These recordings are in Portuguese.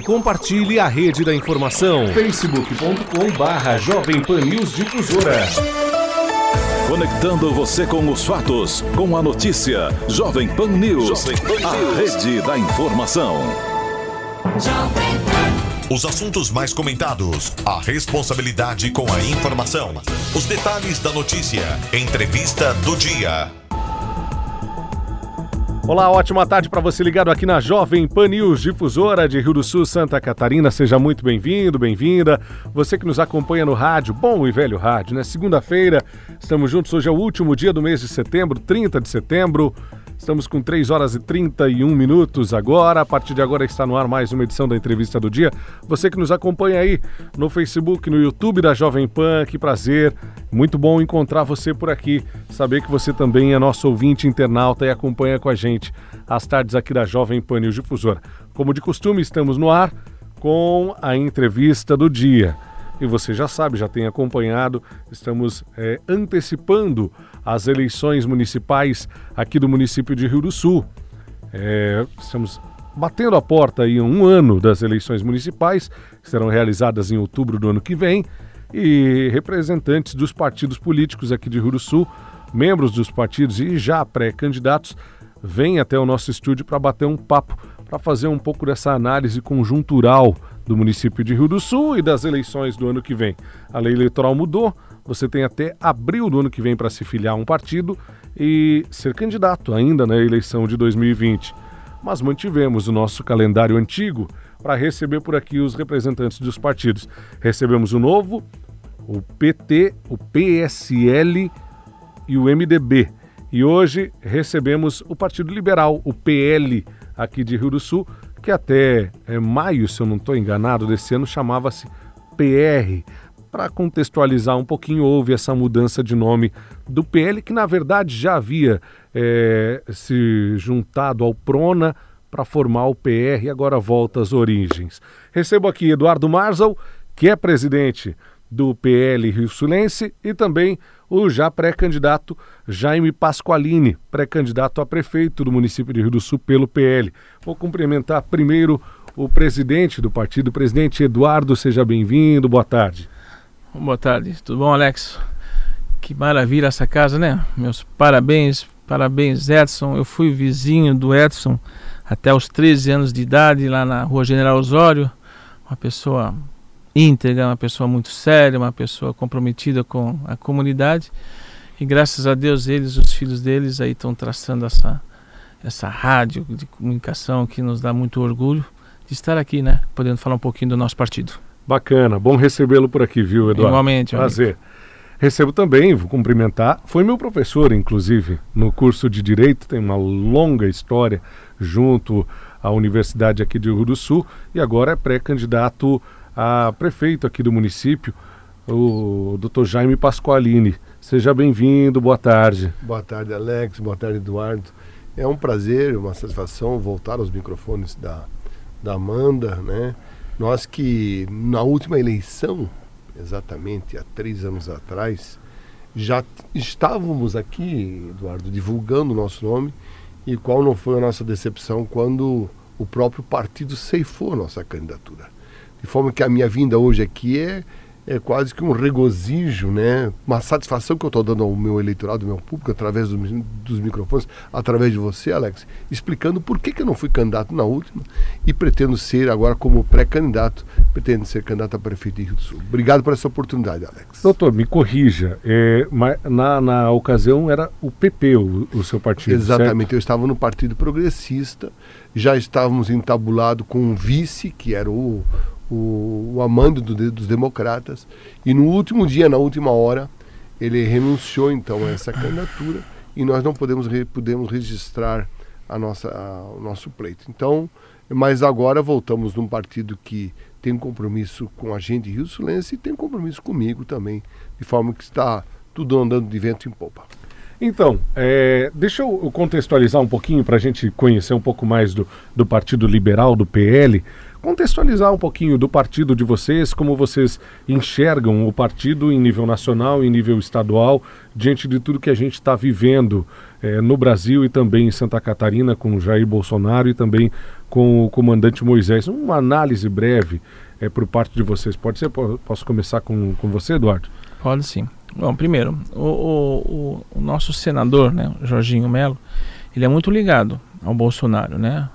e compartilhe a rede da informação. facebook.com barra Jovem Pan News Difusora. Conectando você com os fatos, com a notícia. Jovem Pan News, Jovem Pan a News. rede da informação. Os assuntos mais comentados, a responsabilidade com a informação, os detalhes da notícia, entrevista do dia. Olá, ótima tarde para você ligado aqui na Jovem Pan News, difusora de Rio do Sul, Santa Catarina. Seja muito bem-vindo, bem-vinda. Você que nos acompanha no rádio, bom e velho rádio, né? Segunda-feira, estamos juntos. Hoje é o último dia do mês de setembro, 30 de setembro. Estamos com 3 horas e 31 minutos agora. A partir de agora está no ar mais uma edição da Entrevista do Dia. Você que nos acompanha aí no Facebook, no YouTube da Jovem Pan, que prazer. Muito bom encontrar você por aqui. Saber que você também é nosso ouvinte internauta e acompanha com a gente as tardes aqui da Jovem Pan News Difusora. Como de costume, estamos no ar com a Entrevista do Dia. E você já sabe, já tem acompanhado, estamos é, antecipando as eleições municipais aqui do município de Rio do Sul. É, estamos batendo a porta aí um ano das eleições municipais, que serão realizadas em outubro do ano que vem, e representantes dos partidos políticos aqui de Rio do Sul, membros dos partidos e já pré-candidatos, vêm até o nosso estúdio para bater um papo, para fazer um pouco dessa análise conjuntural do município de Rio do Sul e das eleições do ano que vem. A lei eleitoral mudou, você tem até abril do ano que vem para se filiar a um partido e ser candidato ainda na eleição de 2020. Mas mantivemos o nosso calendário antigo para receber por aqui os representantes dos partidos. Recebemos o novo, o PT, o PSL e o MDB. E hoje recebemos o Partido Liberal, o PL, aqui de Rio do Sul, que até é, maio, se eu não estou enganado, desse ano chamava-se PR, para contextualizar um pouquinho, houve essa mudança de nome do PL, que na verdade já havia é, se juntado ao Prona para formar o PR e agora volta às origens. Recebo aqui Eduardo Marzal, que é presidente do PL Rio Sulense, e também o já pré-candidato Jaime Pasqualini, pré-candidato a prefeito do município de Rio do Sul pelo PL. Vou cumprimentar primeiro o presidente do partido, o presidente Eduardo, seja bem-vindo, boa tarde. Boa tarde, tudo bom, Alex? Que maravilha essa casa, né? Meus parabéns, parabéns, Edson. Eu fui vizinho do Edson até os 13 anos de idade, lá na rua General Osório. Uma pessoa íntegra, uma pessoa muito séria, uma pessoa comprometida com a comunidade. E graças a Deus, eles, os filhos deles, aí estão traçando essa, essa rádio de comunicação que nos dá muito orgulho de estar aqui, né? Podendo falar um pouquinho do nosso partido. Bacana, bom recebê-lo por aqui, viu, Eduardo? Igualmente. Prazer. Amigo. Recebo também, vou cumprimentar. Foi meu professor, inclusive, no curso de Direito, tem uma longa história junto à Universidade aqui de Rio do Sul e agora é pré-candidato a prefeito aqui do município, o Dr. Jaime Pasqualini. Seja bem-vindo, boa tarde. Boa tarde, Alex, boa tarde, Eduardo. É um prazer, uma satisfação voltar aos microfones da, da Amanda, né? Nós que na última eleição, exatamente há três anos atrás, já estávamos aqui, Eduardo, divulgando o nosso nome e qual não foi a nossa decepção quando o próprio partido ceifou a nossa candidatura. De forma que a minha vinda hoje aqui é é quase que um regozijo, né? uma satisfação que eu estou dando ao meu eleitorado, ao meu público, através do, dos microfones, através de você, Alex, explicando por que, que eu não fui candidato na última e pretendo ser agora como pré-candidato, pretendo ser candidato a prefeito de Rio do Sul. Obrigado por essa oportunidade, Alex. Doutor, me corrija, é, na, na ocasião era o PP, o, o seu partido, Exatamente, certo? eu estava no Partido Progressista, já estávamos entabulados com um vice, que era o, o, o amando do, dos democratas, e no último dia, na última hora, ele renunciou então a essa candidatura e nós não podemos, podemos registrar a nossa, a, o nosso pleito. Então, mas agora voltamos num partido que tem compromisso com a gente Rio Sulense e tem compromisso comigo também, de forma que está tudo andando de vento em popa. Então, é, deixa eu contextualizar um pouquinho para a gente conhecer um pouco mais do, do Partido Liberal, do PL contextualizar um pouquinho do partido de vocês, como vocês enxergam o partido em nível nacional, em nível estadual, diante de tudo que a gente está vivendo eh, no Brasil e também em Santa Catarina com Jair Bolsonaro e também com o comandante Moisés. Uma análise breve é, por parte de vocês. Pode ser? Posso começar com, com você, Eduardo? Pode sim. Bom, primeiro, o, o, o nosso senador, né, Jorginho Melo, ele é muito ligado ao Bolsonaro, né?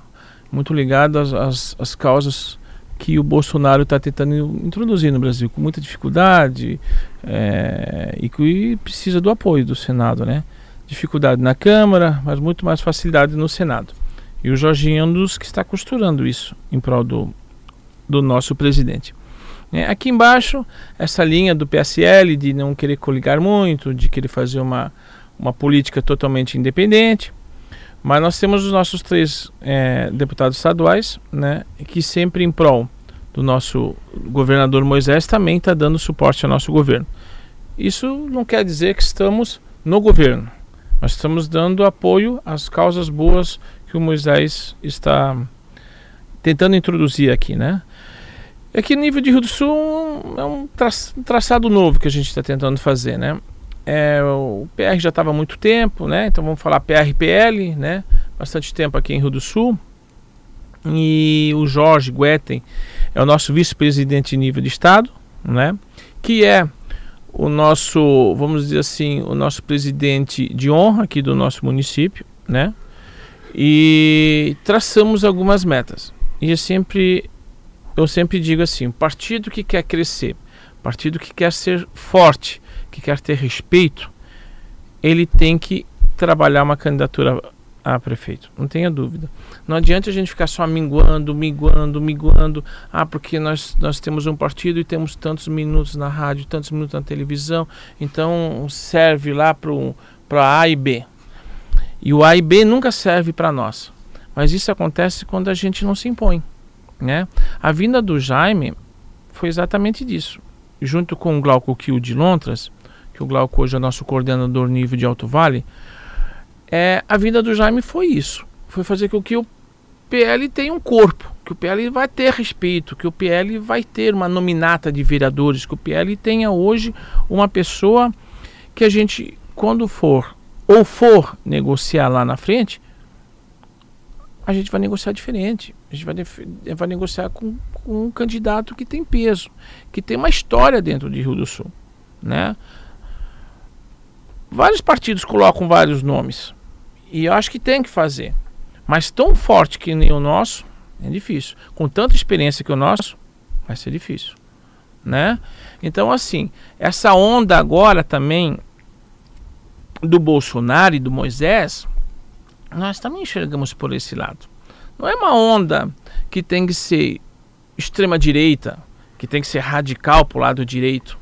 Muito ligado às, às, às causas que o Bolsonaro está tentando introduzir no Brasil com muita dificuldade é, e que precisa do apoio do Senado, né? Dificuldade na Câmara, mas muito mais facilidade no Senado. E o Jorginho é um dos que está costurando isso em prol do, do nosso presidente. É, aqui embaixo, essa linha do PSL de não querer coligar muito, de querer fazer uma, uma política totalmente independente. Mas nós temos os nossos três é, deputados estaduais, né, que sempre em prol do nosso governador Moisés também está dando suporte ao nosso governo. Isso não quer dizer que estamos no governo, mas estamos dando apoio às causas boas que o Moisés está tentando introduzir aqui, né? Aqui no nível de Rio do Sul é um traçado novo que a gente está tentando fazer, né? É, o PR já estava há muito tempo, né? Então vamos falar PRPL, né? Bastante tempo aqui em Rio do Sul. E o Jorge Guetem é o nosso vice-presidente de nível de estado, né? Que é o nosso, vamos dizer assim, o nosso presidente de honra aqui do nosso município, né? E traçamos algumas metas. E eu sempre eu sempre digo assim, partido que quer crescer, partido que quer ser forte, que quer ter respeito, ele tem que trabalhar uma candidatura a prefeito, não tenha dúvida. Não adianta a gente ficar só minguando, minguando, minguando. Ah, porque nós, nós temos um partido e temos tantos minutos na rádio, tantos minutos na televisão, então serve lá para A e B. E o A e B nunca serve para nós. Mas isso acontece quando a gente não se impõe. Né? A vinda do Jaime foi exatamente disso. Junto com o Glauco Kiel de Lontras, que o Glauco hoje é nosso coordenador nível de Alto Vale, é, a vida do Jaime foi isso. Foi fazer com que o PL tenha um corpo, que o PL vai ter respeito, que o PL vai ter uma nominata de vereadores, que o PL tenha hoje uma pessoa que a gente, quando for ou for negociar lá na frente, a gente vai negociar diferente. A gente vai, vai negociar com, com um candidato que tem peso, que tem uma história dentro de Rio do Sul, né? Vários partidos colocam vários nomes. E eu acho que tem que fazer. Mas tão forte que nem o nosso, é difícil. Com tanta experiência que o nosso, vai ser difícil. Né? Então, assim, essa onda agora também do Bolsonaro e do Moisés, nós também enxergamos por esse lado. Não é uma onda que tem que ser extrema direita, que tem que ser radical para o lado direito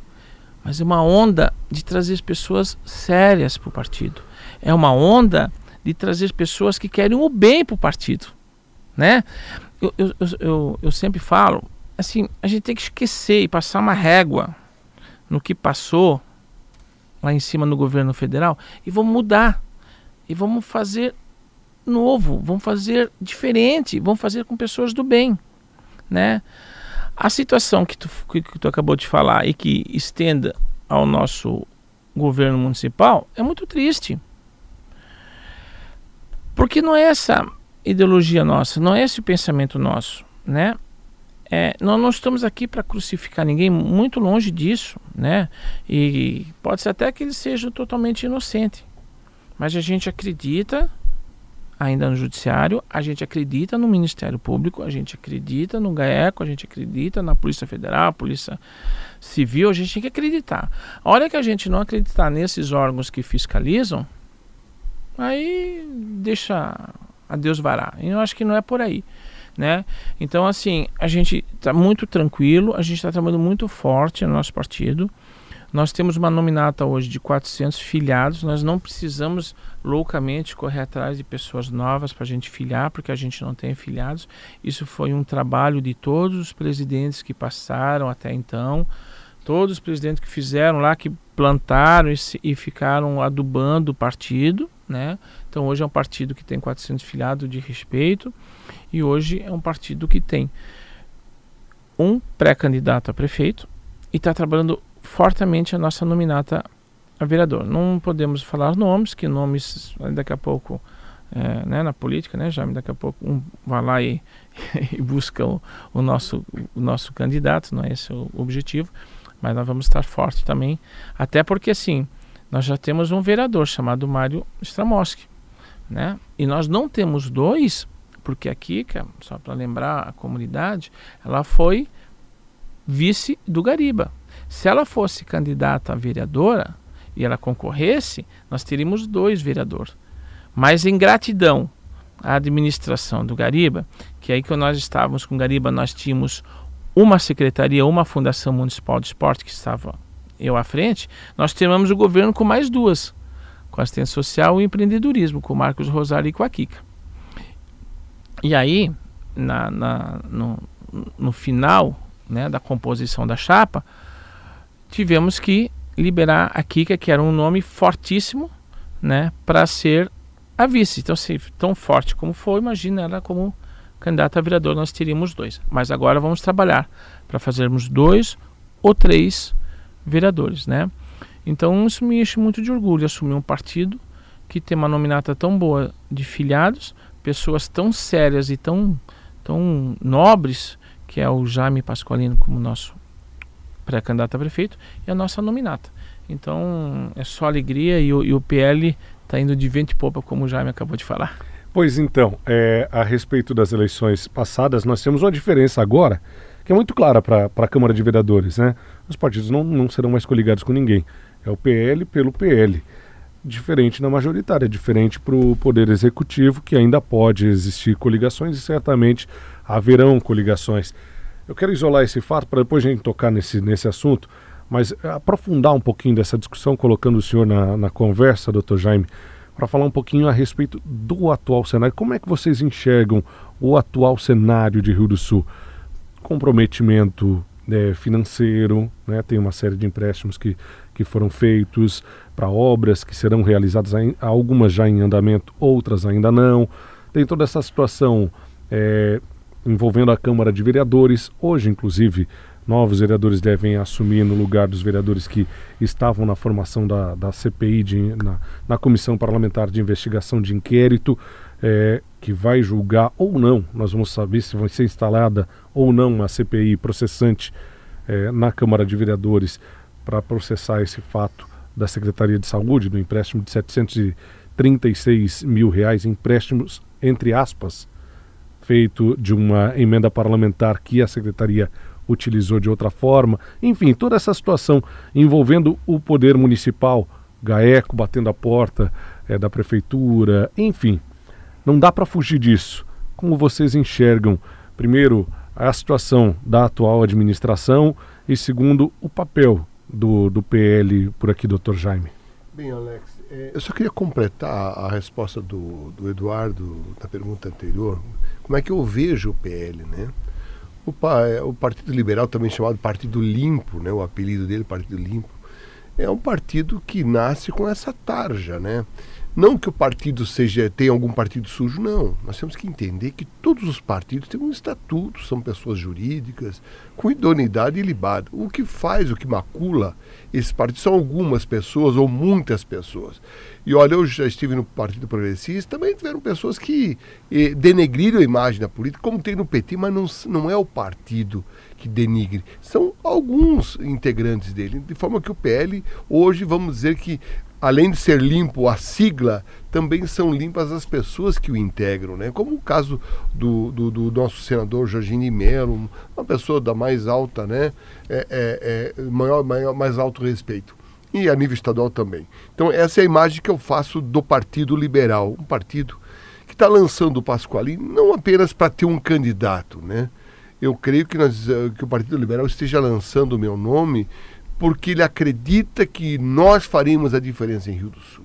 mas é uma onda de trazer pessoas sérias para o partido. É uma onda de trazer pessoas que querem o bem para o partido. Né? Eu, eu, eu, eu, sempre falo, assim, a gente tem que esquecer e passar uma régua no que passou lá em cima no governo federal e vamos mudar. E vamos fazer novo, vamos fazer diferente, vamos fazer com pessoas do bem. Né? A situação que tu, que, que tu acabou de falar e que estenda ao nosso governo municipal é muito triste. Porque não é essa ideologia nossa, não é esse pensamento nosso, né? É, nós não estamos aqui para crucificar ninguém, muito longe disso, né? E pode ser até que ele seja totalmente inocente, mas a gente acredita ainda no Judiciário, a gente acredita no Ministério Público, a gente acredita no GAECO, a gente acredita na Polícia Federal, Polícia Civil, a gente tem que acreditar. A hora que a gente não acreditar nesses órgãos que fiscalizam, aí deixa a Deus varar. Eu acho que não é por aí. Né? Então, assim, a gente está muito tranquilo, a gente está trabalhando muito forte no nosso partido. Nós temos uma nominata hoje de 400 filiados. Nós não precisamos loucamente correr atrás de pessoas novas para a gente filiar, porque a gente não tem filiados. Isso foi um trabalho de todos os presidentes que passaram até então, todos os presidentes que fizeram lá, que plantaram e, e ficaram adubando o partido. Né? Então hoje é um partido que tem 400 filiados de respeito e hoje é um partido que tem um pré-candidato a prefeito e está trabalhando fortemente a nossa nominata a vereador. Não podemos falar nomes, que nomes daqui a pouco é, né, na política, né, Jaime? Daqui a pouco um vai lá e, e busca o, o, nosso, o nosso candidato, não é esse o objetivo, mas nós vamos estar forte também, até porque assim, nós já temos um vereador chamado Mário Stramoski, né? E nós não temos dois, porque a Kika, só para lembrar a comunidade, ela foi vice do Gariba. Se ela fosse candidata a vereadora e ela concorresse, nós teríamos dois vereadores. Mas em gratidão à administração do Gariba, que aí que nós estávamos com o Gariba, nós tínhamos uma secretaria, uma fundação municipal de esporte que estava eu à frente, nós terminamos o governo com mais duas, com assistência social e empreendedorismo, com o Marcos Rosário e com a Kika. E aí, na, na no, no final né, da composição da chapa, tivemos que liberar a Kika, que era um nome fortíssimo, né, para ser a vice. Então, se tão forte como foi, imagina ela como candidata a vereador, nós teríamos dois. Mas agora vamos trabalhar para fazermos dois ou três vereadores, né? Então, isso me enche muito de orgulho, assumir um partido que tem uma nominata tão boa de filiados, pessoas tão sérias e tão, tão nobres, que é o Jaime Pasqualino como nosso pré-candidato a prefeito, e a nossa nominata. Então, é só alegria e o, e o PL está indo de vento e popa, como o Jaime acabou de falar. Pois então, é, a respeito das eleições passadas, nós temos uma diferença agora que é muito clara para a Câmara de Vereadores. Né? Os partidos não, não serão mais coligados com ninguém. É o PL pelo PL. Diferente na majoritária, diferente para o Poder Executivo, que ainda pode existir coligações e certamente haverão coligações. Eu quero isolar esse fato para depois a gente tocar nesse, nesse assunto, mas aprofundar um pouquinho dessa discussão, colocando o senhor na, na conversa, doutor Jaime, para falar um pouquinho a respeito do atual cenário. Como é que vocês enxergam o atual cenário de Rio do Sul? Comprometimento né, financeiro, né, tem uma série de empréstimos que, que foram feitos para obras que serão realizadas, algumas já em andamento, outras ainda não. Tem toda essa situação é, envolvendo a Câmara de Vereadores. Hoje, inclusive, novos vereadores devem assumir no lugar dos vereadores que estavam na formação da, da CPI, de, na, na Comissão Parlamentar de Investigação de Inquérito, é, que vai julgar ou não, nós vamos saber se vai ser instalada ou não uma CPI processante é, na Câmara de Vereadores para processar esse fato da Secretaria de Saúde, do empréstimo de 736 mil reais, empréstimos, entre aspas, feito de uma emenda parlamentar que a Secretaria utilizou de outra forma. Enfim, toda essa situação envolvendo o poder municipal, GAECO batendo a porta é, da prefeitura, enfim, não dá para fugir disso. Como vocês enxergam, primeiro, a situação da atual administração e, segundo, o papel do, do PL por aqui, doutor Jaime? Bem, Alex, eu só queria completar a resposta do, do Eduardo na pergunta anterior. Como é que eu vejo o PL, né? O, é, o Partido Liberal, também chamado Partido Limpo, né? o apelido dele, Partido Limpo, é um partido que nasce com essa tarja, né? Não que o partido seja tenha algum partido sujo, não. Nós temos que entender que todos os partidos têm um estatuto, são pessoas jurídicas, com idoneidade ilibada. O que faz, o que macula esses partidos são algumas pessoas ou muitas pessoas. E olha, eu já estive no Partido Progressista, também tiveram pessoas que eh, denegriram a imagem da política, como tem no PT, mas não, não é o partido que denigre, são alguns integrantes dele. De forma que o PL, hoje, vamos dizer que além de ser limpo a sigla, também são limpas as pessoas que o integram, né? Como o caso do, do, do nosso senador Jorginho Melo, uma pessoa da mais alta, né? É, é, é, maior, maior, mais alto respeito. E a nível estadual também. Então essa é a imagem que eu faço do Partido Liberal, um partido que está lançando o Pasqualini não apenas para ter um candidato, né? Eu creio que, nós, que o Partido Liberal esteja lançando o meu nome porque ele acredita que nós faremos a diferença em Rio do Sul.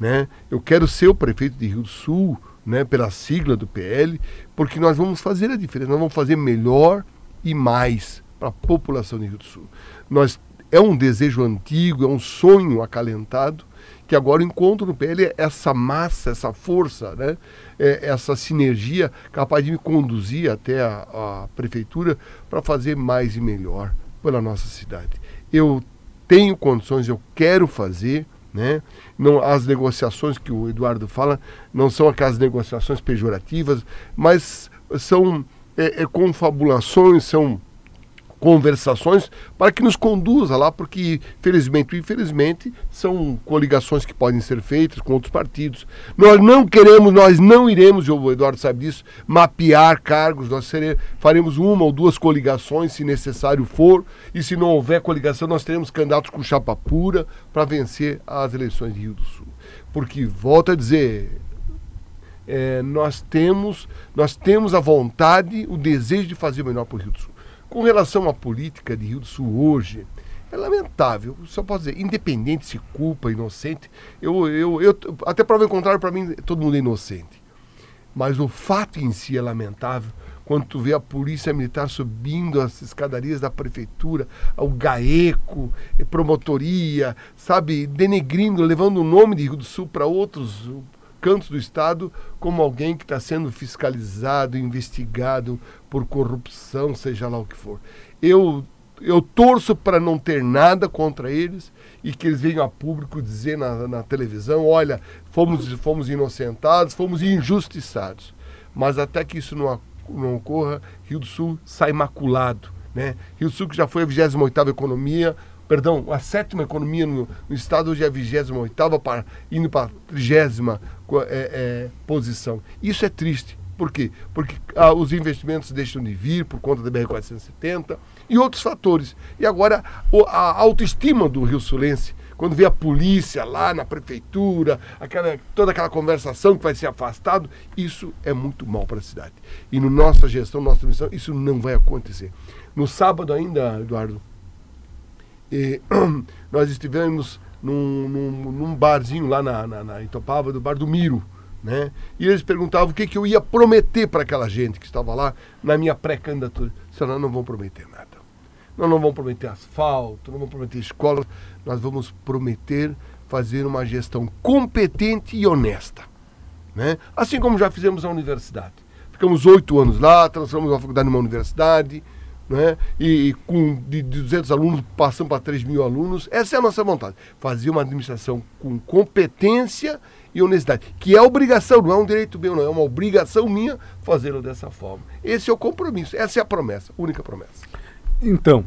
Né? Eu quero ser o prefeito de Rio do Sul, né, pela sigla do PL, porque nós vamos fazer a diferença, nós vamos fazer melhor e mais para a população de Rio do Sul. Nós é um desejo antigo, é um sonho acalentado que agora encontro no PL essa massa, essa força, né? É, essa sinergia capaz de me conduzir até a, a prefeitura para fazer mais e melhor pela nossa cidade eu tenho condições, eu quero fazer, Né? Não, as negociações que o Eduardo fala não são aquelas negociações pejorativas, mas são é, é, confabulações, são conversações para que nos conduza lá, porque felizmente ou infelizmente são coligações que podem ser feitas com outros partidos. Nós não queremos, nós não iremos, o Eduardo sabe disso, mapear cargos, nós faremos uma ou duas coligações se necessário for, e se não houver coligação, nós teremos candidatos com chapa pura para vencer as eleições de Rio do Sul. Porque, volto a dizer, é, nós temos nós temos a vontade, o desejo de fazer o melhor para o Rio do Sul. Com relação à política de Rio do Sul hoje, é lamentável. Só posso dizer, independente se culpa, inocente, eu, eu, eu até prova o contrário, para mim, todo mundo é inocente. Mas o fato em si é lamentável quando tu vê a polícia militar subindo as escadarias da prefeitura, o GAECO, promotoria, sabe, denegrindo, levando o nome de Rio do Sul para outros cantos do Estado como alguém que está sendo fiscalizado, investigado por corrupção, seja lá o que for. Eu, eu torço para não ter nada contra eles e que eles venham a público dizer na, na televisão: olha, fomos, fomos inocentados, fomos injustiçados. Mas até que isso não, não ocorra, Rio do Sul sai maculado. Né? Rio do Sul, que já foi a 28 economia, perdão, a sétima economia no, no estado, hoje é a 28 para indo para a 30 é, é, posição. Isso é triste. Por quê? Porque ah, os investimentos deixam de vir por conta da BR-470 e outros fatores. E agora a autoestima do Rio Sulense, quando vê a polícia lá na prefeitura, aquela, toda aquela conversação que vai ser afastado, isso é muito mal para a cidade. E na no nossa gestão, nossa missão, isso não vai acontecer. No sábado ainda, Eduardo, e, nós estivemos num, num, num, barzinho lá na, na, na Itopava, do bar do Miro. Né? E eles perguntavam o que, que eu ia prometer para aquela gente que estava lá na minha pré-candidatura. Senão não vamos prometer nada. Nós não vamos prometer asfalto, não vamos prometer escolas, nós vamos prometer fazer uma gestão competente e honesta. Né? Assim como já fizemos na universidade. Ficamos oito anos lá, transformamos a faculdade numa universidade, né? e, e com de, de 200 alunos passando para 3 mil alunos. Essa é a nossa vontade. Fazer uma administração com competência e honestidade, que é obrigação, não é um direito meu, não é uma obrigação minha fazê-lo dessa forma. Esse é o compromisso, essa é a promessa, única promessa. Então,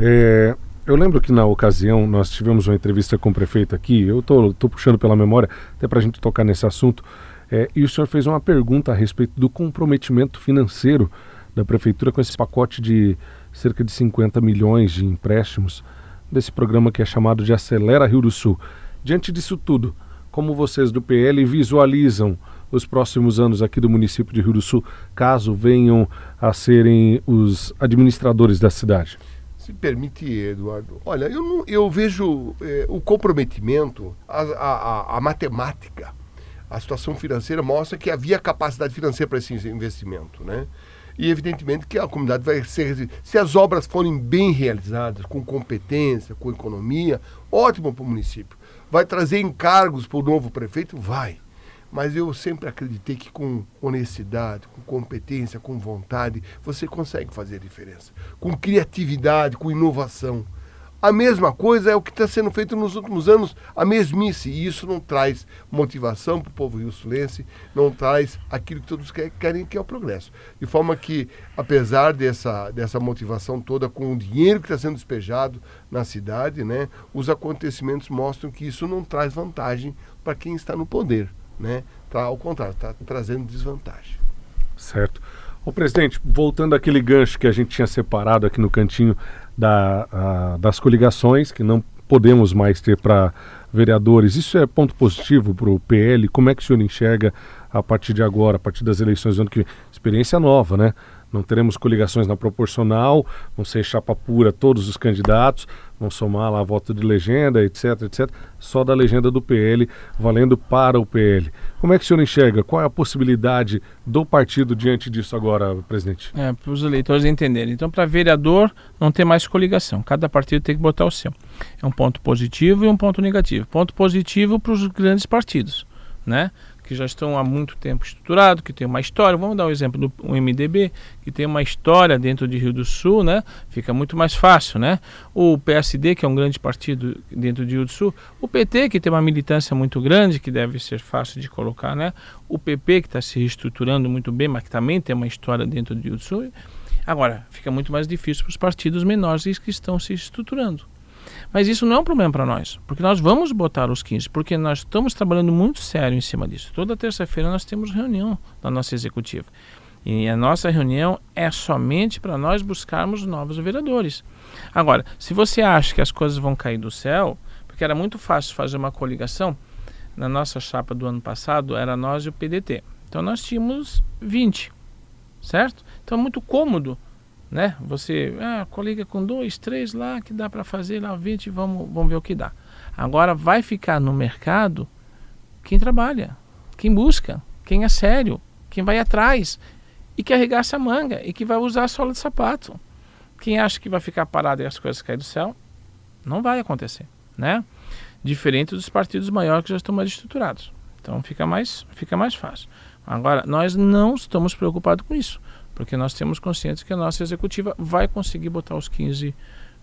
é, eu lembro que na ocasião nós tivemos uma entrevista com o prefeito aqui, eu estou puxando pela memória, até para a gente tocar nesse assunto, é, e o senhor fez uma pergunta a respeito do comprometimento financeiro da prefeitura com esse pacote de cerca de 50 milhões de empréstimos desse programa que é chamado de Acelera Rio do Sul. Diante disso tudo, como vocês do PL visualizam os próximos anos aqui do município de Rio do Sul, caso venham a serem os administradores da cidade? Se permite, Eduardo. Olha, eu, não, eu vejo eh, o comprometimento, a, a, a, matemática, a situação financeira mostra que havia capacidade financeira para esse investimento, né? E evidentemente que a comunidade vai ser. Se as obras forem bem realizadas, com competência, com economia, ótimo para o município. Vai trazer encargos para o novo prefeito? Vai. Mas eu sempre acreditei que com honestidade, com competência, com vontade, você consegue fazer a diferença. Com criatividade, com inovação. A mesma coisa é o que está sendo feito nos últimos anos, a mesmice. E isso não traz motivação para o povo rio-sulense, não traz aquilo que todos querem, que é o progresso. De forma que, apesar dessa, dessa motivação toda, com o dinheiro que está sendo despejado na cidade, né, os acontecimentos mostram que isso não traz vantagem para quem está no poder. Né? Tá, ao contrário, está trazendo desvantagem. Certo. Ô presidente, voltando àquele gancho que a gente tinha separado aqui no cantinho da, a, das coligações, que não podemos mais ter para vereadores. Isso é ponto positivo para o PL? Como é que o senhor enxerga a partir de agora, a partir das eleições do ano que vem? Experiência nova, né? Não teremos coligações na proporcional, vão ser chapa pura todos os candidatos, vão somar lá voto de legenda, etc, etc, só da legenda do PL, valendo para o PL. Como é que o senhor enxerga? Qual é a possibilidade do partido diante disso agora, presidente? É, para os eleitores entenderem. Então, para vereador, não tem mais coligação. Cada partido tem que botar o seu. É um ponto positivo e um ponto negativo. Ponto positivo para os grandes partidos, né? Que já estão há muito tempo estruturados, que tem uma história. Vamos dar um exemplo do um MDB, que tem uma história dentro de Rio do Sul, né? Fica muito mais fácil, né? O PSD, que é um grande partido dentro de Rio do Sul, o PT, que tem uma militância muito grande, que deve ser fácil de colocar, né? O PP, que está se reestruturando muito bem, mas que também tem uma história dentro de Rio do Sul. Agora, fica muito mais difícil para os partidos menores que estão se estruturando. Mas isso não é um problema para nós, porque nós vamos botar os 15, porque nós estamos trabalhando muito sério em cima disso. Toda terça-feira nós temos reunião da nossa executiva. E a nossa reunião é somente para nós buscarmos novos vereadores. Agora, se você acha que as coisas vão cair do céu, porque era muito fácil fazer uma coligação, na nossa chapa do ano passado era nós e o PDT. Então nós tínhamos 20, certo? Então é muito cômodo né? Você ah, coliga com dois, três lá que dá para fazer lá 20, vamos, vamos ver o que dá. Agora vai ficar no mercado quem trabalha, quem busca, quem é sério, quem vai atrás e que arregaça a manga e que vai usar a sola de sapato. Quem acha que vai ficar parado e as coisas caírem do céu, não vai acontecer, né? Diferente dos partidos maiores que já estão mais estruturados. Então fica mais, fica mais fácil. Agora, nós não estamos preocupados com isso porque nós temos consciência que a nossa executiva vai conseguir botar os 15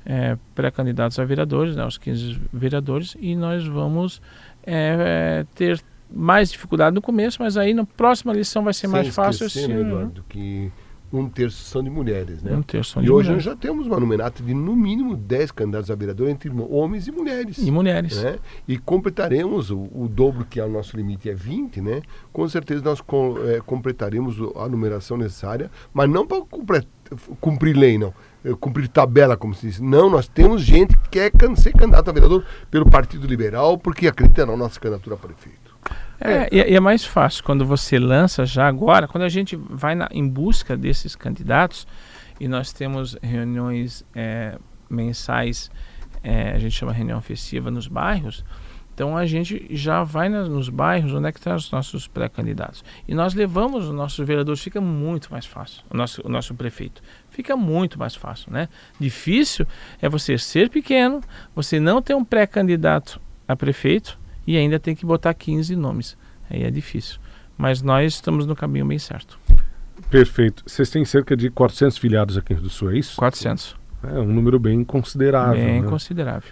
é, pré-candidatos a vereadores, né, os 15 vereadores, e nós vamos é, é, ter mais dificuldade no começo, mas aí na próxima lição vai ser Sem mais fácil. Assim, né, Eduardo, que um terço são de mulheres, né? Um terço são e de hoje mulheres. nós já temos uma nominata de no mínimo 10 candidatos a vereador entre homens e mulheres. E mulheres. Né? E completaremos o, o, dobro que é o nosso limite é 20, né? Com certeza nós com, é, completaremos a numeração necessária, mas não para cumprir lei, não. É, cumprir tabela, como se diz. Não, nós temos gente que quer ser candidato a vereador pelo Partido Liberal porque acredita na nossa candidatura a prefeito. É, e, e é mais fácil quando você lança já agora, quando a gente vai na, em busca desses candidatos e nós temos reuniões é, mensais, é, a gente chama reunião festiva nos bairros, então a gente já vai nas, nos bairros onde é que estão os nossos pré-candidatos. E nós levamos os nossos vereadores, fica muito mais fácil, o nosso, o nosso prefeito. Fica muito mais fácil, né? Difícil é você ser pequeno, você não ter um pré-candidato a prefeito, e ainda tem que botar 15 nomes. Aí é difícil. Mas nós estamos no caminho bem certo. Perfeito. Vocês têm cerca de 400 filiados aqui do Sul, é isso? 400. É um número bem considerável. Bem né? considerável.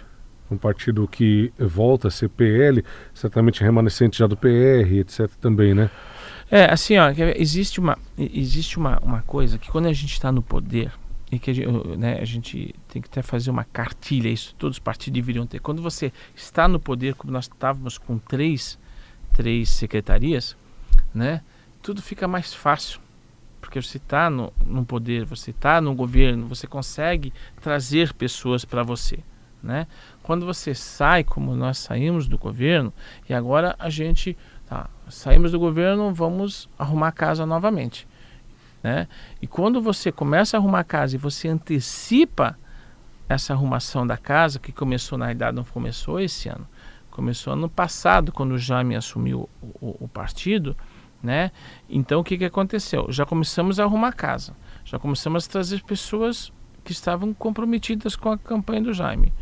Um partido que volta a ser PL, certamente remanescente já do PR, etc. também, né? É, assim, ó, existe uma, existe uma, uma coisa que quando a gente está no poder, e que a gente, né, a gente tem que até fazer uma cartilha, isso todos os partidos deveriam ter. Quando você está no poder, como nós estávamos com três, três secretarias, né, tudo fica mais fácil. Porque você está no, no poder, você está no governo, você consegue trazer pessoas para você. Né? Quando você sai, como nós saímos do governo, e agora a gente tá, saímos do governo, vamos arrumar a casa novamente. Né? E quando você começa a arrumar a casa e você antecipa essa arrumação da casa, que começou, na realidade, não começou esse ano, começou ano passado, quando o Jaime assumiu o, o, partido, né? Então o que, que aconteceu? Já começamos a arrumar a casa, já começamos a trazer pessoas que estavam comprometidas com a campanha do Jaime.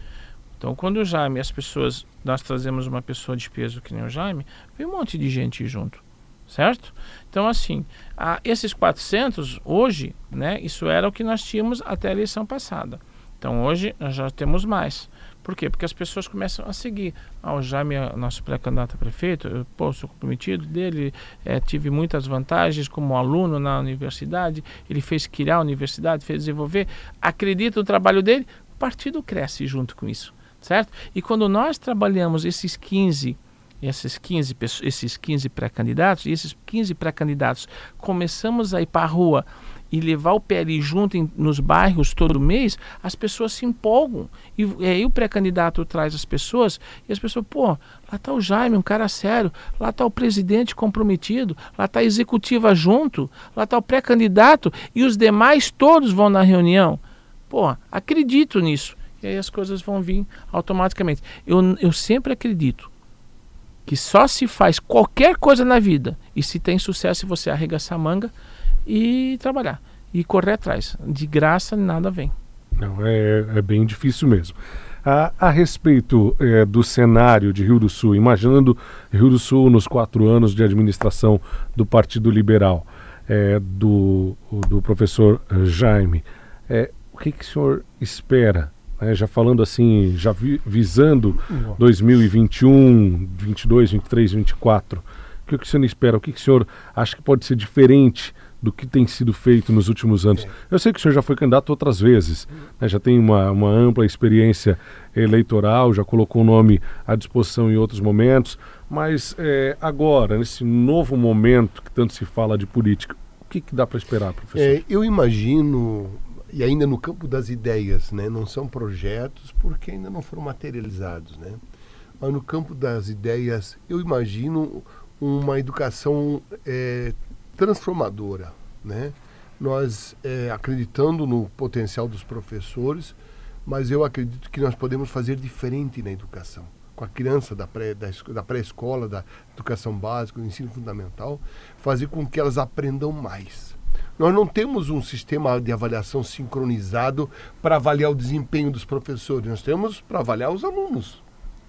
Então, quando o Jaime, as pessoas, nós trazemos uma pessoa de peso que nem o Jaime, veio um monte de gente junto certo? Então, assim, a, esses 400, hoje, né, isso era o que nós tínhamos até a eleição passada. Então, hoje, já temos mais. Por quê? Porque as pessoas começam a seguir. Ah, o Jaime, nosso pré-candidato a prefeito, eu pô, sou comprometido dele, é, tive muitas vantagens como aluno na universidade, ele fez criar a universidade, fez desenvolver, acredita no trabalho dele, o partido cresce junto com isso, certo? E quando nós trabalhamos esses 15 esses 15, esses 15 pré-candidatos, e esses 15 pré-candidatos começamos a ir para a rua e levar o PL junto em, nos bairros todo mês, as pessoas se empolgam. E, e aí o pré-candidato traz as pessoas e as pessoas, pô, lá está o Jaime, um cara sério, lá está o presidente comprometido, lá está a executiva junto, lá está o pré-candidato e os demais todos vão na reunião. Pô, acredito nisso. E aí as coisas vão vir automaticamente. Eu, eu sempre acredito que só se faz qualquer coisa na vida e se tem sucesso se você arregaçar a manga e trabalhar e correr atrás. De graça nada vem. Não, é, é bem difícil mesmo. A, a respeito é, do cenário de Rio do Sul, imaginando Rio do Sul nos quatro anos de administração do Partido Liberal, é, do, do professor Jaime, é, o que, que o senhor espera? Né, já falando assim, já vi, visando 2021, 22, 23, 24, o que, que o senhor espera? O que, que o senhor acha que pode ser diferente do que tem sido feito nos últimos anos. É. Eu sei que o senhor já foi candidato outras vezes, né, já tem uma, uma ampla experiência eleitoral, já colocou o nome à disposição em outros momentos, mas é, agora, nesse novo momento que tanto se fala de política, o que, que dá para esperar, professor? É, eu imagino, e ainda no campo das ideias, né, não são projetos porque ainda não foram materializados, né? mas no campo das ideias, eu imagino uma educação é, transformadora, né? Nós é, acreditando no potencial dos professores, mas eu acredito que nós podemos fazer diferente na educação. Com a criança da pré-escola, da, pré da educação básica, do ensino fundamental, fazer com que elas aprendam mais. Nós não temos um sistema de avaliação sincronizado para avaliar o desempenho dos professores, nós temos para avaliar os alunos.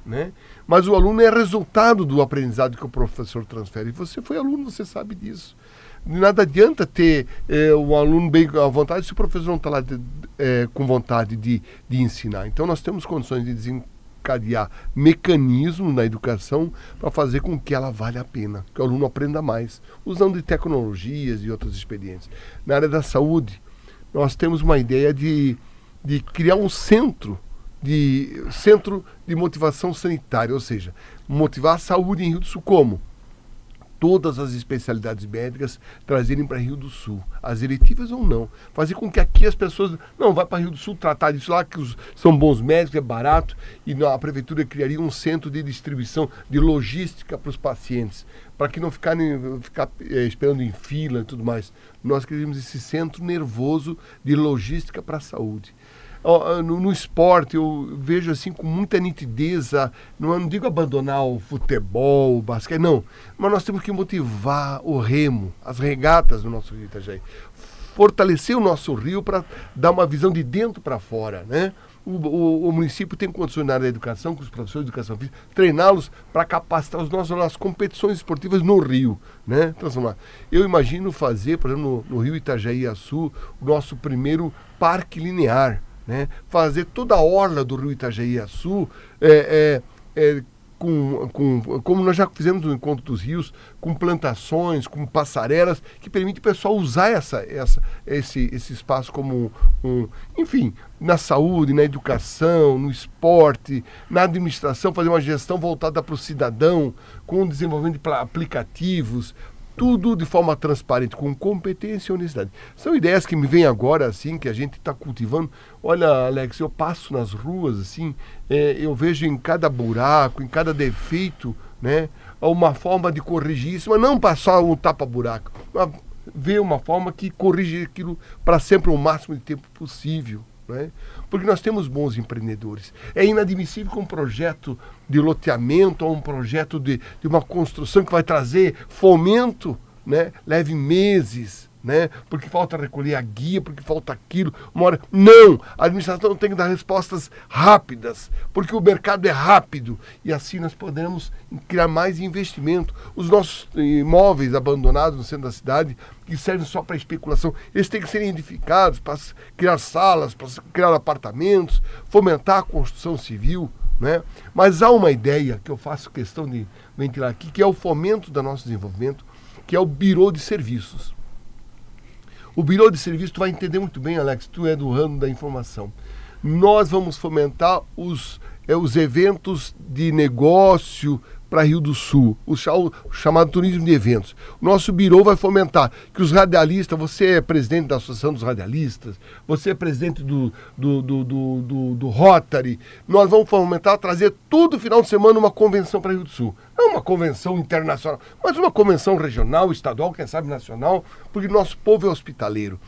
Né? Mas o aluno é resultado do aprendizado que o professor transfere. E você foi aluno, você sabe disso. Nada adianta ter é, um aluno bem à vontade se o professor não está lá de, é, com vontade de, de ensinar. Então nós temos condições de desencadear mecanismos na educação para fazer com que ela valha a pena, que o aluno aprenda mais, usando de tecnologias e outras experiências. Na área da saúde, nós temos uma ideia de, de criar um centro de centro de motivação sanitária, ou seja, motivar a saúde em Rio do Sul como todas as especialidades médicas trazerem para Rio do Sul, as eletivas ou não, fazer com que aqui as pessoas não vá para Rio do Sul tratar disso lá que os, são bons médicos, é barato e a prefeitura criaria um centro de distribuição de logística para os pacientes, para que não ficarem ficar é, esperando em fila e tudo mais. Nós queríamos esse centro nervoso de logística para a saúde. Ah, no, no, esporte eu vejo assim com muita nitidez, não, não digo abandonar o futebol, o basquete, não, mas nós temos que motivar o remo, as regatas do nosso Rio Itajaí, fortalecer o nosso rio para dar uma visão de dentro para fora, né? O, o, o, município tem condições na área da educação, com os professores de educação física, treiná-los para capacitar os nossos nas competições esportivas no Rio, né? Transformar. Eu imagino fazer, por exemplo, no, no Rio Itajaí Açu, o nosso primeiro parque linear, né? fazer toda a orla do rio Itajaí-Açu é, é, é, com, com, como nós já fizemos no Encontro dos Rios, com plantações, com passarelas, que permite o pessoal usar essa, essa, esse, esse espaço como um, enfim, na saúde, na educação, no esporte, na administração, fazer uma gestão voltada para o cidadão, com o desenvolvimento de aplicativos, tudo de forma transparente, com competência e honestidade. São ideias que me vêm agora, assim, que a gente está cultivando. Olha, Alex, eu passo nas ruas, assim, é, eu vejo em cada buraco, em cada defeito, né, uma forma de corrigir isso, mas não passar um tapa-buraco. Ver uma forma que corrige aquilo para sempre o máximo de tempo possível. Né? Porque nós temos bons empreendedores. É inadmissível que um projeto de loteamento ou um projeto de, de uma construção que vai trazer fomento né? leve meses né? Porque falta recolher a guia, porque falta aquilo. Uma hora. Não! A administração tem que dar respostas rápidas, porque o mercado é rápido. E assim nós podemos criar mais investimento. Os nossos imóveis abandonados no centro da cidade, que servem só para especulação, eles têm que ser edificados para criar salas, para criar apartamentos, fomentar a construção civil. Né? Mas há uma ideia que eu faço questão de ventilar aqui, que é o fomento do nosso desenvolvimento, que é o Biro de Serviços. O Biro de Serviço, tu vai entender muito bem, Alex, tu é do ramo da informação. Nós vamos fomentar os, é, os eventos de negócio para Rio do Sul, o, chamado turismo de eventos. O nosso birô vai fomentar que os radialistas, você é presidente da Associação dos Radialistas, você é presidente do, do, do, do, do, do Rotary, nós vamos fomentar, trazer todo final de semana uma convenção para Rio do Sul. Não uma convenção internacional, mas uma convenção regional, estadual, quem sabe nacional, porque nosso povo é hospitaleiro.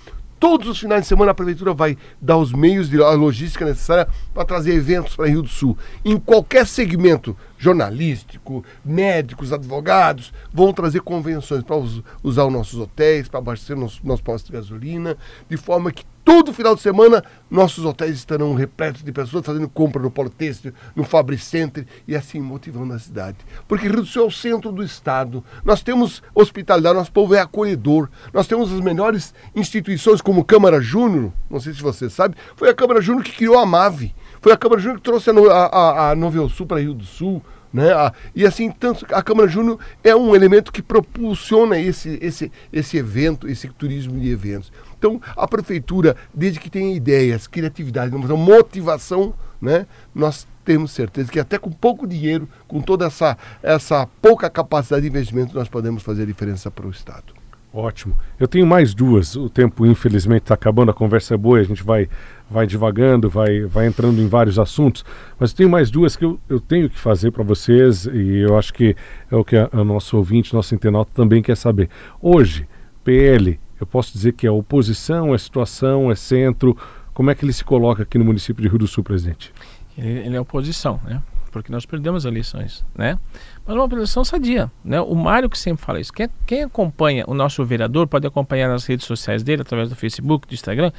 Todos os finais de semana a prefeitura vai dar os meios de a logística necessária para trazer eventos para Rio do Sul. Em qualquer segmento, jornalístico, médicos, advogados, vão trazer convenções para usar os nossos hotéis, para abastecer nosso, nosso posto de gasolina, de forma que todo final de semana nossos hotéis estarão repletos de pessoas fazendo compra no Polo Têxtil, no Fabri Center e assim motivando a cidade. Porque Rio do Sul é o centro do estado. Nós temos hospitalidade, nosso povo é acolhedor. Nós temos as melhores instituições como Câmara Júnior, não sei se você sabe, foi a Câmara Júnior que criou a MAVE. Foi a Câmara Júnior que trouxe a, a, a, a Novel Sul para Rio do Sul. Né? E assim, tanto, a Câmara Júnior é um elemento que propulsiona esse, esse, esse evento, esse turismo de eventos. Então, a prefeitura, desde que tenha ideias, criatividade, motivação, né, nós temos certeza que até com pouco dinheiro, com toda essa, essa pouca capacidade de investimento, nós podemos fazer a diferença para o Estado. Ótimo. Eu tenho mais duas. O tempo, infelizmente, está acabando, a conversa é boa, a gente vai, vai devagando, vai, vai entrando em vários assuntos. Mas tenho mais duas que eu, eu tenho que fazer para vocês e eu acho que é o que o nosso ouvinte, nosso internauta também quer saber. Hoje, PL, eu posso dizer que é oposição, é situação, é centro. Como é que ele se coloca aqui no município de Rio do Sul, presidente? Ele, ele é oposição, né? Porque nós perdemos as eleições, né? Mas uma oposição sadia. Né? O Mário que sempre fala isso. Quem, quem, acompanha o nosso vereador pode acompanhar nas redes sociais dele, através do Facebook, do Instagram.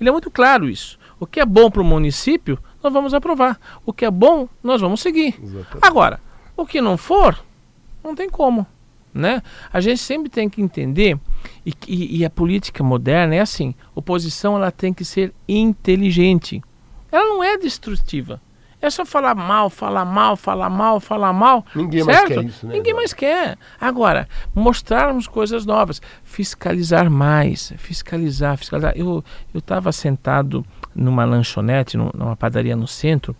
Ele é muito claro isso. O que é bom para o município, nós vamos aprovar. O que é bom, nós vamos seguir. Exatamente. Agora, o que não for, não tem como. Né? A gente sempre tem que entender e, e, e a política moderna é assim: oposição ela tem que ser inteligente. Ela não é destrutiva. É só falar mal, falar mal, falar mal, falar mal. Ninguém certo? mais quer isso, né? Ninguém mais quer. Agora, mostrarmos coisas novas, fiscalizar mais, fiscalizar, fiscalizar. Eu eu estava sentado numa lanchonete, numa padaria no centro,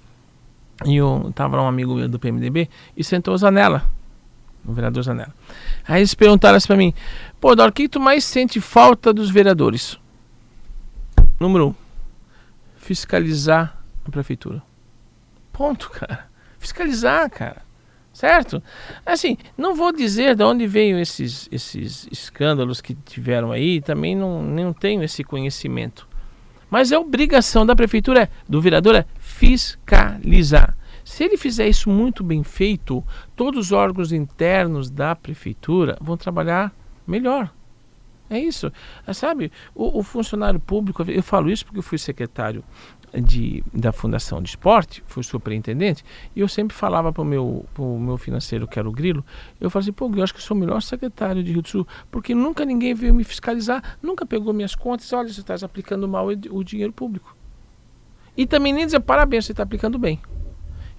e estava um amigo meu do PMDB e sentou o Zanella, o vereador Zanella. Aí eles perguntaram assim para mim: "Pô, Dor, o que tu mais sente falta dos vereadores?" Número um, fiscalizar a prefeitura. Ponto, cara. Fiscalizar, cara. Certo? Assim, não vou dizer de onde veio esses, esses escândalos que tiveram aí, também não, não tenho esse conhecimento. Mas a obrigação da prefeitura, do vereador, é fiscalizar. Se ele fizer isso muito bem feito, todos os órgãos internos da prefeitura vão trabalhar melhor. É isso. Sabe, o, o funcionário público, eu falo isso porque eu fui secretário de, da Fundação de Esporte, fui superintendente, e eu sempre falava para o meu, pro meu financeiro, que era o Grilo, eu falava assim, pô, eu acho que sou o melhor secretário de Rio do Sul, porque nunca ninguém veio me fiscalizar, nunca pegou minhas contas, olha, você está aplicando mal o dinheiro público. E também nem dizer, parabéns, você está aplicando bem.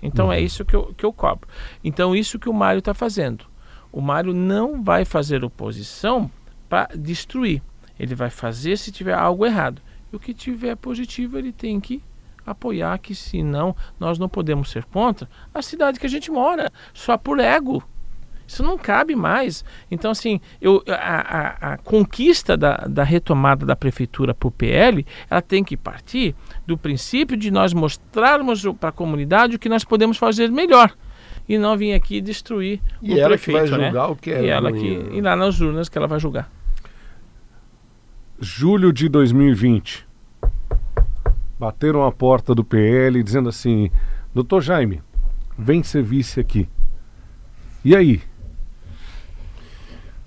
Então é uhum. é isso que eu, que eu cobro. Então isso que o Mário está fazendo. O Mário não vai fazer oposição para destruir. Ele vai fazer se tiver algo errado. E o que tiver positivo ele tem que apoiar, que senão nós não podemos ser contra a cidade que a gente mora, só por ego. Isso não cabe mais. Então, assim, eu, a, a, a conquista da, da, retomada da prefeitura para o PL, ela tem que partir do princípio de nós mostrarmos para a comunidade o que nós podemos fazer melhor. E não vir aqui destruir e o ela prefeito. Que vai né? julgar o que é e ela que E lá nas urnas que ela vai julgar julho de 2020, bateram a porta do PL dizendo assim: Doutor Jaime, vem ser vice aqui. E aí?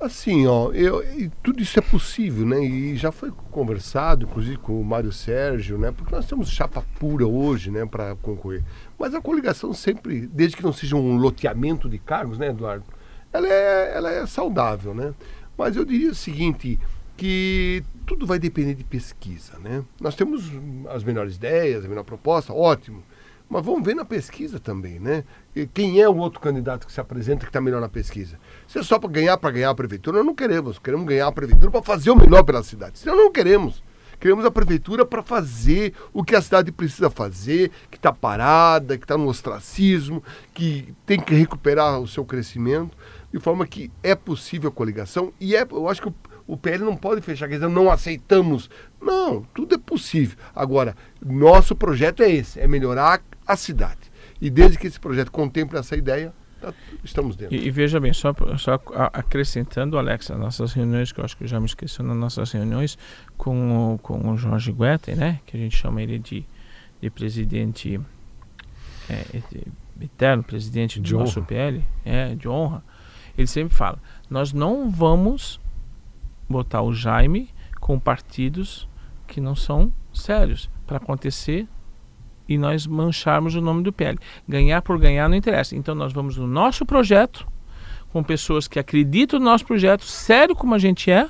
Assim, ó, eu, tudo isso é possível, né? E já foi conversado, inclusive com o Mário Sérgio, né? Porque nós temos chapa pura hoje, né, para concorrer. Mas a coligação sempre, desde que não seja um loteamento de cargos, né, Eduardo? Ela é, ela é saudável, né? Mas eu diria o seguinte: que tudo vai depender de pesquisa, né? Nós temos as melhores ideias, a melhor proposta, ótimo. Mas vamos ver na pesquisa também, né? Quem é o outro candidato que se apresenta que está melhor na pesquisa? Se é só para ganhar, para ganhar a prefeitura, nós não queremos. Queremos ganhar a prefeitura para fazer o melhor pela cidade. Senão não queremos. Queremos a prefeitura para fazer o que a cidade precisa fazer, que está parada, que está no ostracismo, que tem que recuperar o seu crescimento, de forma que é possível a coligação. E é, eu acho que o, o PL não pode fechar, quer dizer, não aceitamos. Não, tudo é possível. Agora, nosso projeto é esse, é melhorar a cidade. E desde que esse projeto contemple essa ideia, tá, estamos dentro. E, e, veja bem, só, só acrescentando, Alex, as nossas reuniões, que eu acho que eu já me esqueci nas nossas reuniões com o, com o Jorge Guetem, né, que a gente chama ele de, de presidente é, eterno, presidente do de nosso honra. PL, é, de honra, ele sempre fala, nós não vamos botar o Jaime com partidos que não são sérios para acontecer e nós mancharmos o nome do PL. Ganhar por ganhar não interessa. Então nós vamos no nosso projeto, com pessoas que acreditam no nosso projeto, sério como a gente é,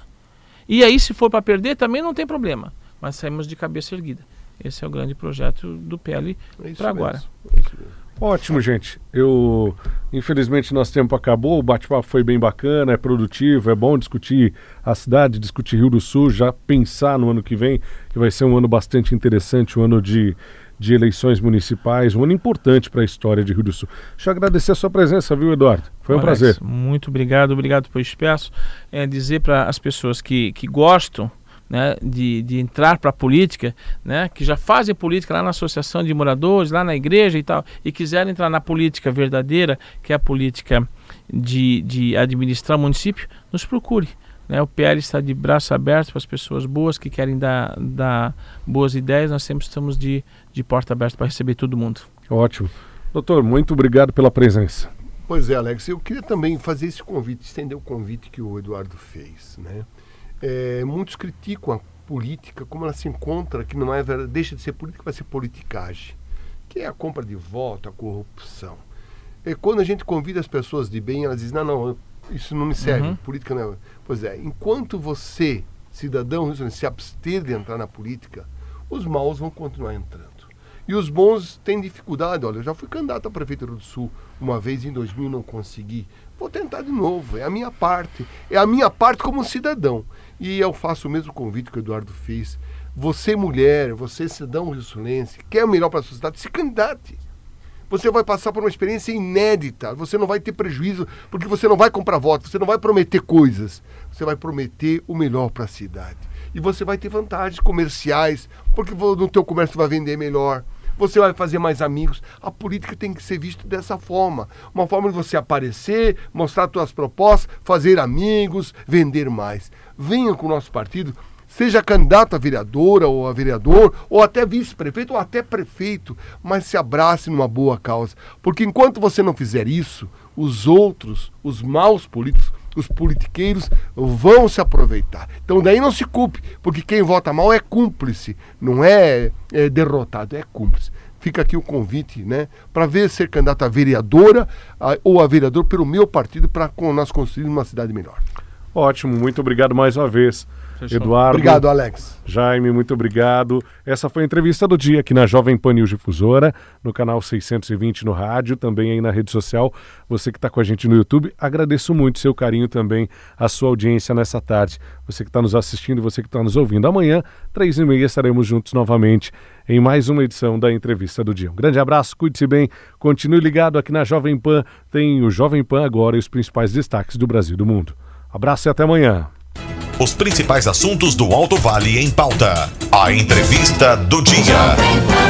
e aí se for para perder também não tem problema, mas saímos de cabeça erguida. Esse é o grande projeto do PL É para agora. É mesmo. Ótimo, gente. Eu, infelizmente, nosso tempo acabou. O bate-papo foi bem bacana, é produtivo, é bom discutir a cidade, discutir Rio do Sul, já pensar no ano que vem, que vai ser um ano bastante interessante, um ano de, de eleições municipais, um ano importante para a história de Rio do Sul. Deixa eu agradecer a sua presença, viu, Eduardo? Foi um Alex, prazer. Muito obrigado, obrigado pelo espaço. É dizer para as pessoas que, que gostam né, de, de entrar para a política, né, que já fazem política lá na associação de moradores, lá na igreja e tal, e quiserem entrar na política verdadeira, que é a política de, de administrar o município, nos procure. Né? O PL está de braço aberto para as pessoas boas que querem dar, dar boas ideias. Nós sempre estamos de, de porta aberta para receber todo mundo. Ótimo. Doutor, muito obrigado pela presença. Pois é, Alex, eu queria também fazer esse convite, estender o convite que o Eduardo fez. Né? É, muitos criticam a política como ela se encontra, que não é verdade, deixa de ser política, vai ser politicagem, que é a compra de voto, a corrupção. E quando a gente convida as pessoas de bem, elas dizem, não, não, isso não me serve, Uhum. política não é... Pois é, enquanto você, cidadão, se abster de entrar na política, os maus vão continuar entrando. E os bons têm dificuldade. Olha, eu já fui candidato a prefeito do Rio do Sul uma vez em 2000 não consegui. Vou tentar de novo. É a minha parte. É a minha parte como cidadão. E eu faço o mesmo convite que o Eduardo fez. Você, mulher, você, cidadão rio-sulense, quer o melhor para a sociedade, se candidate. Você vai passar por uma experiência inédita. Você não vai ter prejuízo, porque você não vai comprar voto, você não vai prometer coisas. Você vai prometer o melhor para a cidade. E você vai ter vantagens comerciais, porque no teu comércio vai vender melhor. Você vai fazer mais amigos. A política tem que ser vista dessa forma. Uma forma de você aparecer, mostrar suas propostas, fazer amigos, vender mais. Venha com o nosso partido seja candidato a vereadora ou a vereador, ou até vice-prefeito, ou até prefeito, mas se abrace numa boa causa. Porque enquanto você não fizer isso, os outros, os maus políticos, os politiqueiros vão se aproveitar. Então daí não se culpe, porque quem vota mal é cúmplice, não é, é derrotado, é cúmplice. Fica aqui o convite, né, para ver ser candidato a vereadora a- ou a vereador pelo meu partido para nós construirmos uma cidade melhor. Ótimo, muito obrigado mais uma vez. Eduardo. Obrigado, Alex. Jaime, muito obrigado. Essa foi a entrevista do dia aqui na Jovem Pan News Difusora, no canal 620 no rádio, também aí na rede social. Você que está com a gente no YouTube, agradeço muito seu carinho também, a sua audiência nessa tarde. Você que está nos assistindo, você que está nos ouvindo. Amanhã, três e meia, estaremos juntos novamente em mais uma edição da Entrevista do Dia. Um grande abraço, cuide-se bem, continue ligado aqui na Jovem Pan. Tem o Jovem Pan agora e os principais destaques do Brasil e do mundo. Abraço e até amanhã. Os principais assuntos do Alto Vale em pauta. A entrevista do dia.